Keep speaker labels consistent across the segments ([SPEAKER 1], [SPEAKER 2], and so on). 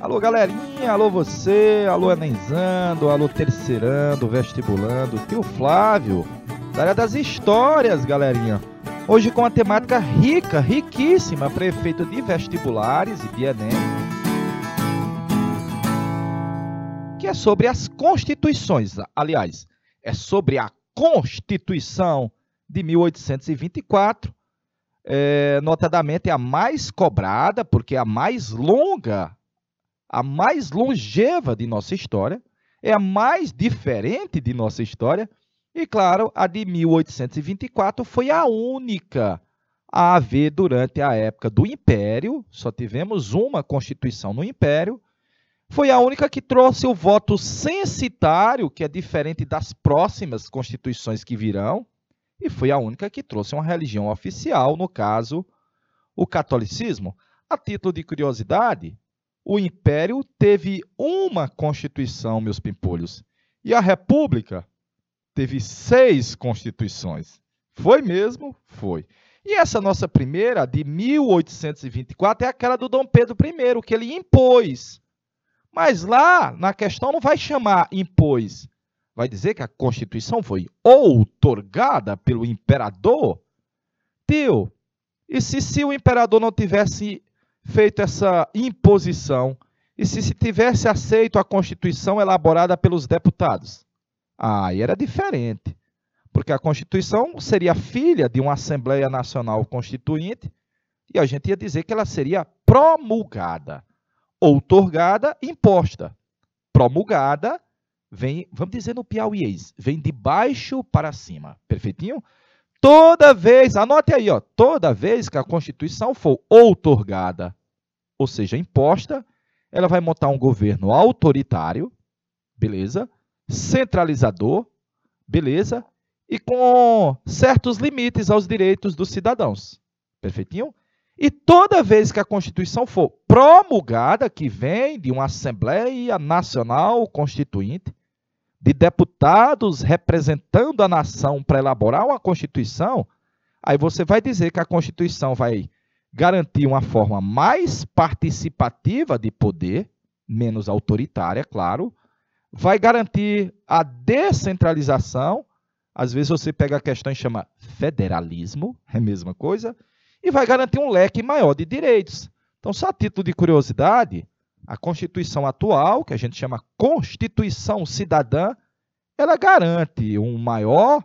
[SPEAKER 1] Alô, galerinha, alô você, alô Enenzando, alô Terceirando, Vestibulando, tio Flávio, da área das histórias, galerinha. Hoje com uma temática rica, riquíssima, prefeito de vestibulares e de Enem, que é sobre as constituições, aliás, é sobre a Constituição de 1824, é, notadamente a mais cobrada, porque é a mais longa a mais longeva de nossa história, é a mais diferente de nossa história, e claro, a de 1824 foi a única a haver durante a época do Império, só tivemos uma Constituição no Império, foi a única que trouxe o voto censitário, que é diferente das próximas constituições que virão, e foi a única que trouxe uma religião oficial, no caso, o catolicismo. A título de curiosidade, o Império teve uma Constituição, meus pimpolhos, e a República teve seis constituições. Foi mesmo? Foi. E essa nossa primeira, de 1824, é aquela do Dom Pedro I, que ele impôs. Mas lá, na questão, não vai chamar impôs. Vai dizer que a Constituição foi outorgada pelo imperador? Tio, e se, se o imperador não tivesse feito essa imposição e se se tivesse aceito a Constituição elaborada pelos deputados? Aí era diferente, porque a Constituição seria filha de uma Assembleia Nacional Constituinte e a gente ia dizer que ela seria promulgada, outorgada, imposta. Promulgada vem, vamos dizer no piauiês, vem de baixo para cima, perfeitinho? Toda vez, anote aí, ó, toda vez que a Constituição for outorgada, ou seja, imposta, ela vai montar um governo autoritário, beleza? Centralizador, beleza? E com certos limites aos direitos dos cidadãos. Perfeitinho? E toda vez que a Constituição for promulgada, que vem de uma Assembleia Nacional Constituinte, de deputados representando a nação para elaborar uma Constituição, aí você vai dizer que a Constituição vai garantir uma forma mais participativa de poder, menos autoritária, claro, vai garantir a descentralização. Às vezes você pega a questão e chama federalismo, é a mesma coisa, e vai garantir um leque maior de direitos. Então, só a título de curiosidade, a Constituição atual, que a gente chama Constituição Cidadã, ela garante um maior,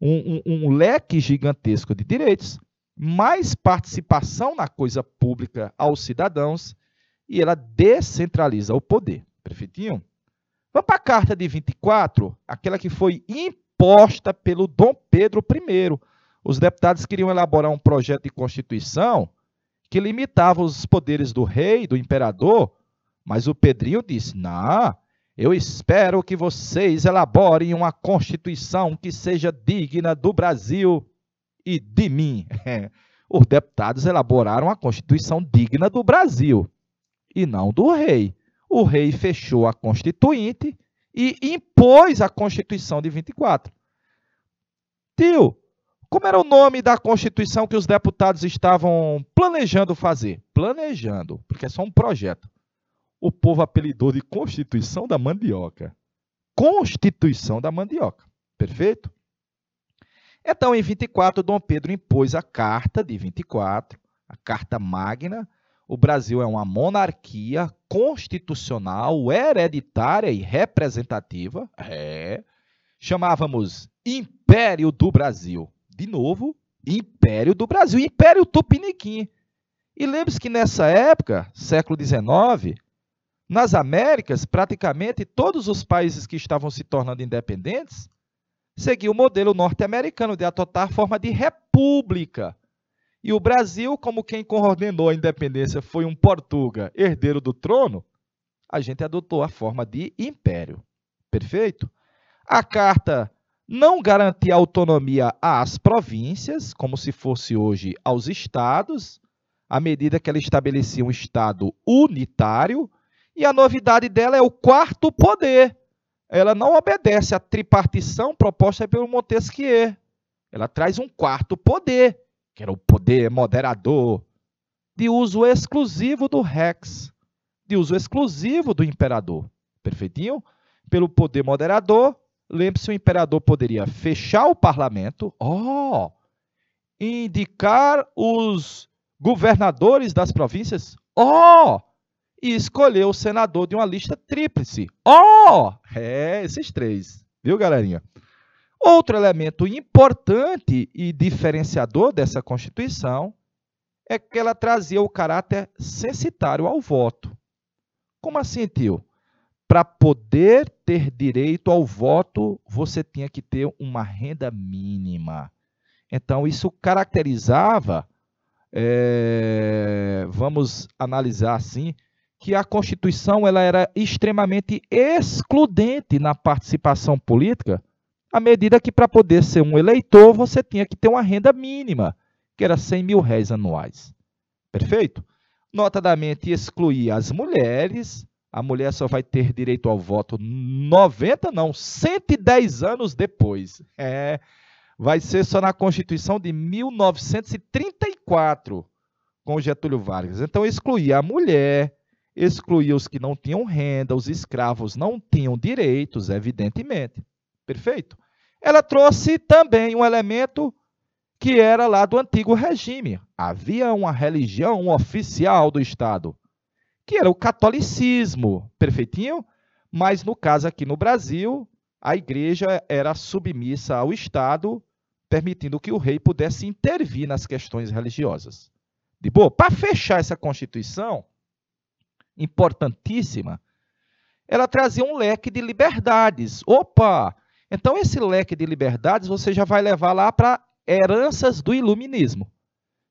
[SPEAKER 1] um, um, um leque gigantesco de direitos, mais participação na coisa pública aos cidadãos e ela descentraliza o poder. Perfeitinho? Vamos para a carta de 24, aquela que foi imposta pelo Dom Pedro I. Os deputados queriam elaborar um projeto de constituição que limitava os poderes do rei, do imperador, mas o Pedrinho disse: Não, eu espero que vocês elaborem uma constituição que seja digna do Brasil e de mim. Os deputados elaboraram a constituição digna do Brasil e não do rei. O rei fechou a constituinte e impôs a Constituição de 24. Tio, como era o nome da Constituição que os deputados estavam planejando fazer? Planejando, porque é só um projeto o povo apelidou de Constituição da Mandioca. Constituição da Mandioca. Perfeito? Então, em 24, Dom Pedro impôs a Carta de 24, a Carta Magna. O Brasil é uma monarquia constitucional, hereditária e representativa. É. Chamávamos Império do Brasil. De novo, Império do Brasil, Império Tupiniquim. E lembre-se que nessa época, século XIX, nas Américas, praticamente todos os países que estavam se tornando independentes seguiam o modelo norte-americano de adotar forma de república. E o Brasil, como quem coordenou a independência foi um Portuga, herdeiro do trono, a gente adotou a forma de império. Perfeito? A carta não garantia autonomia às províncias, como se fosse hoje aos estados, à medida que ela estabelecia um estado unitário, e a novidade dela é o quarto poder. Ela não obedece à tripartição proposta pelo Montesquieu. Ela traz um quarto poder, que era o poder moderador, de uso exclusivo do rex, de uso exclusivo do imperador. Perfeitinho? Pelo poder moderador, lembre-se, o imperador poderia fechar o parlamento, ó, oh, indicar os governadores das províncias, ó, oh, e escolher o senador de uma lista tríplice, ó, oh, é, esses três, viu, galerinha? Outro elemento importante e diferenciador dessa Constituição é que ela trazia o caráter censitário ao voto. Como assim, tio? Para poder ter direito ao voto, você tinha que ter uma renda mínima. Então, isso caracterizava, é, vamos analisar assim, que a Constituição ela era extremamente excludente na participação política, à medida que para poder ser um eleitor você tinha que ter uma renda mínima que era 100 mil réis anuais. Perfeito? Notadamente excluía as mulheres, a mulher só vai ter direito ao voto 90, não, 110 anos depois. É, vai ser só na Constituição de 1934, com Getúlio Vargas. Então excluía a mulher, excluía os que não tinham renda, os escravos não tinham direitos, evidentemente. Perfeito? Ela trouxe também um elemento que era lá do antigo regime. Havia uma religião oficial do Estado, que era o catolicismo, perfeitinho? Mas no caso aqui no Brasil, a igreja era submissa ao Estado, permitindo que o rei pudesse intervir nas questões religiosas. De boa, para fechar essa Constituição, importantíssima, ela trazia um leque de liberdades. Opa! Então, esse leque de liberdades você já vai levar lá para heranças do iluminismo,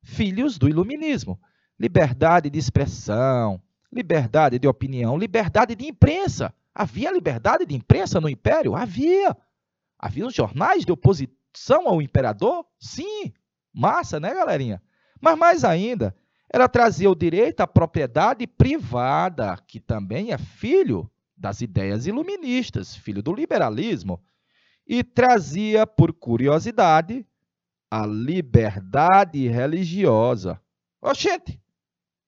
[SPEAKER 1] filhos do iluminismo. Liberdade de expressão, liberdade de opinião, liberdade de imprensa. Havia liberdade de imprensa no Império? Havia. Havia os jornais de oposição ao imperador? Sim. Massa, né, galerinha? Mas mais ainda, ela trazia o direito à propriedade privada, que também é filho das ideias iluministas, filho do liberalismo, e trazia, por curiosidade, a liberdade religiosa. Oxente,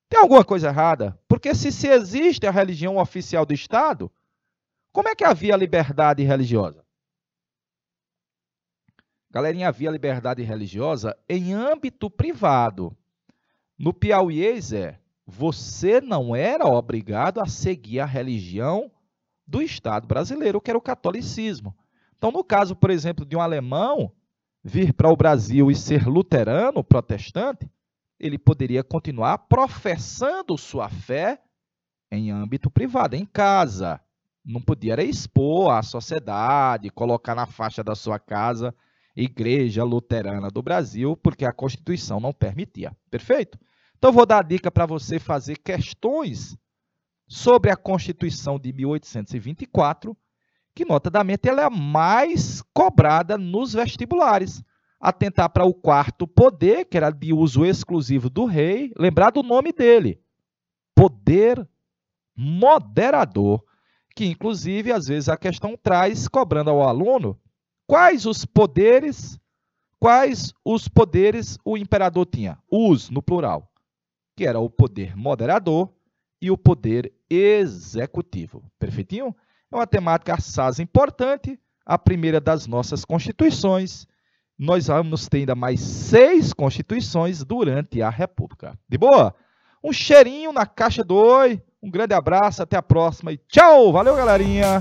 [SPEAKER 1] tem alguma coisa errada? Porque se, se existe a religião oficial do Estado, como é que havia liberdade religiosa? Galerinha, havia liberdade religiosa em âmbito privado. No Piauiês é, você não era obrigado a seguir a religião do Estado brasileiro, que era o catolicismo. Então, no caso, por exemplo, de um alemão, vir para o Brasil e ser luterano, protestante, ele poderia continuar professando sua fé em âmbito privado, em casa. Não podia expor à sociedade, colocar na faixa da sua casa Igreja Luterana do Brasil, porque a Constituição não permitia. Perfeito? Então, vou dar a dica para você fazer questões sobre a Constituição de 1824 que notadamente ela é a mais cobrada nos vestibulares. Atentar para o quarto poder, que era de uso exclusivo do rei, lembrar do nome dele, poder moderador, que inclusive às vezes a questão traz cobrando ao aluno quais os poderes, quais os poderes o imperador tinha, os no plural, que era o poder moderador e o poder executivo. Perfeitinho? É uma temática assaz importante, a primeira das nossas constituições. Nós vamos ter ainda mais seis constituições durante a República. De boa? Um cheirinho na caixa do Oi, um grande abraço, até a próxima e tchau! Valeu, galerinha!